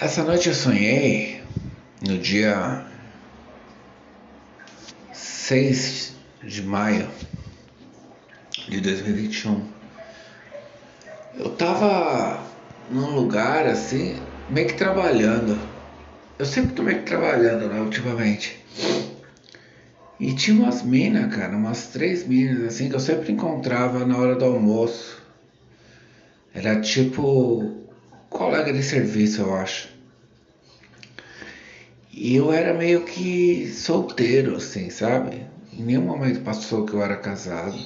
Essa noite eu sonhei no dia 6 de maio de 2021. Eu tava num lugar assim, meio que trabalhando. Eu sempre tô meio que trabalhando, né, ultimamente. E tinha umas minas, cara, umas três minas assim que eu sempre encontrava na hora do almoço. Era tipo colega de serviço, eu acho. E eu era meio que solteiro, assim, sabe? Em nenhum momento passou que eu era casado.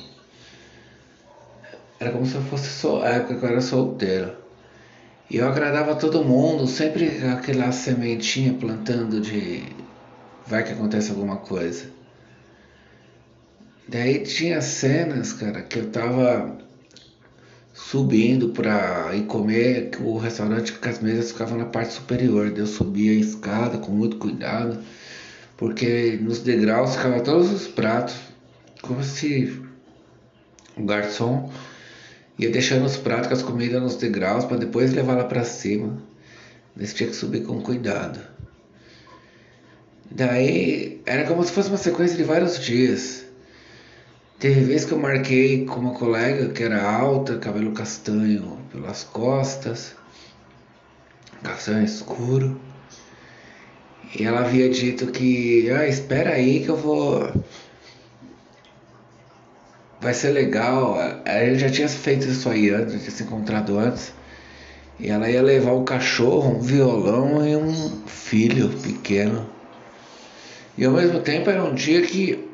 Era como se eu fosse so... a época que eu era solteiro. E eu agradava todo mundo, sempre aquela sementinha plantando de vai que acontece alguma coisa. Daí tinha cenas, cara, que eu tava subindo para ir comer, que o restaurante com as mesas ficavam na parte superior. Eu subia a escada com muito cuidado, porque nos degraus ficavam todos os pratos, como se o garçom ia deixando os pratos com as comidas nos degraus para depois levar lá para cima. Mas tinha que subir com cuidado. Daí era como se fosse uma sequência de vários dias. Teve vez que eu marquei com uma colega que era alta, cabelo castanho pelas costas, castanho escuro. E ela havia dito que, ah, espera aí que eu vou. Vai ser legal. Eu já tinha feito isso aí antes, tinha se encontrado antes. E ela ia levar um cachorro, um violão e um filho pequeno. E ao mesmo tempo era um dia que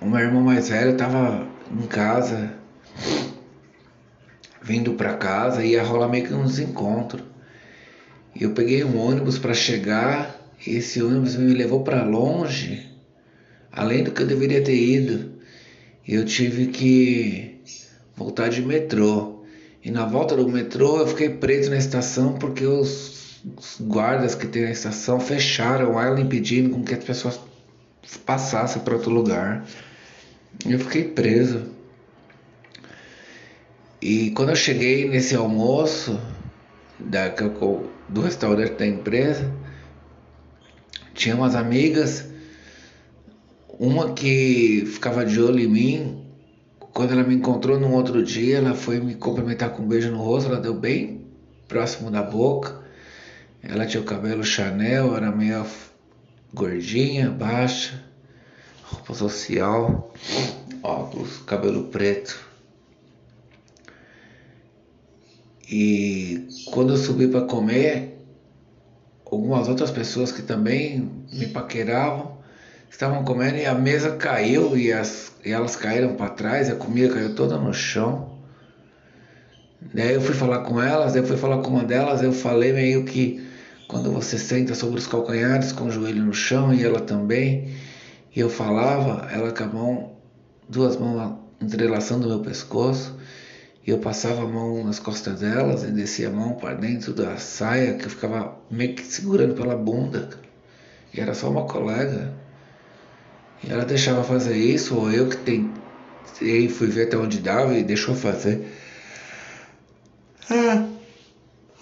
o meu irmão mais velho estava em casa, vindo para casa, ia rolar meio que um desencontro. E eu peguei um ônibus para chegar, esse ônibus me levou para longe, além do que eu deveria ter ido. E eu tive que voltar de metrô. E na volta do metrô eu fiquei preso na estação porque os, os guardas que tem na estação fecharam ela impedindo com que as pessoas passassem para outro lugar. Eu fiquei preso. E quando eu cheguei nesse almoço da, do restaurante da empresa, tinha umas amigas, uma que ficava de olho em mim. Quando ela me encontrou num outro dia, ela foi me cumprimentar com um beijo no rosto, ela deu bem próximo da boca. Ela tinha o cabelo Chanel, era meio gordinha, baixa roupa social, óculos, cabelo preto. E quando eu subi para comer, algumas outras pessoas que também me paqueravam estavam comendo e a mesa caiu e, as, e elas caíram para trás, a comida caiu toda no chão. Daí eu fui falar com elas, eu fui falar com uma delas, eu falei meio que quando você senta sobre os calcanhares com o joelho no chão e ela também, e eu falava, ela com a mão, duas mãos entrelaçando meu pescoço, e eu passava a mão nas costas delas e descia a mão para dentro da saia, que eu ficava meio que segurando pela bunda. E era só uma colega. E ela deixava fazer isso, ou eu que tentei, fui ver até onde dava e deixou fazer. Ah,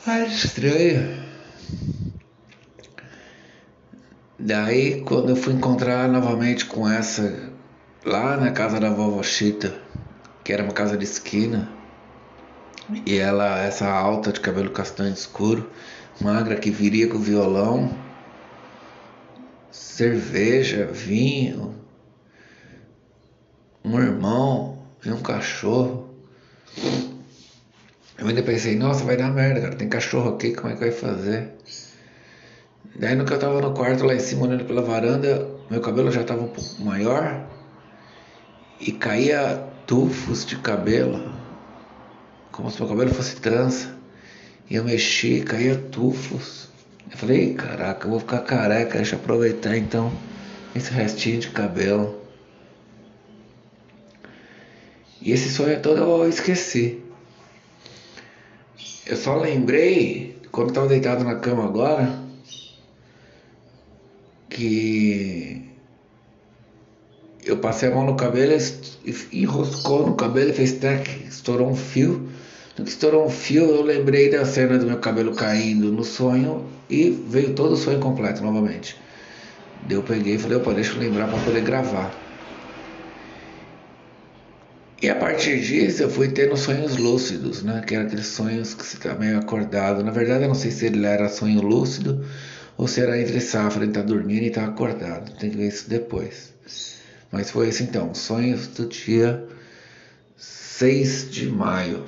ah estranho. Daí, quando eu fui encontrar novamente com essa lá na casa da vovó Chita, que era uma casa de esquina, e ela, essa alta de cabelo castanho escuro, magra que viria com violão, cerveja, vinho, um irmão e um cachorro. Eu ainda pensei, nossa, vai dar merda, cara, tem cachorro aqui, como é que vai fazer? Daí no que eu tava no quarto lá em cima olhando pela varanda, meu cabelo já tava um pouco maior e caía tufos de cabelo, como se meu cabelo fosse trança. E eu mexi, caía tufos. Eu falei, caraca, eu vou ficar careca, deixa eu aproveitar então esse restinho de cabelo. E esse sonho todo eu esqueci. Eu só lembrei, quando eu tava deitado na cama agora, que eu passei a mão no cabelo, enroscou no cabelo, fez tec, estourou um fio No que estourou um fio, eu lembrei da cena do meu cabelo caindo no sonho e veio todo o sonho completo novamente. Eu peguei e falei, opa, deixa eu lembrar para poder gravar. E a partir disso eu fui tendo sonhos lúcidos, né? Que eram aqueles sonhos que você está meio acordado. Na verdade eu não sei se ele era sonho lúcido ou se era entre safra, ele tá dormindo e tá acordado. Tem que ver isso depois. Mas foi esse então, sonhos do dia 6 de maio.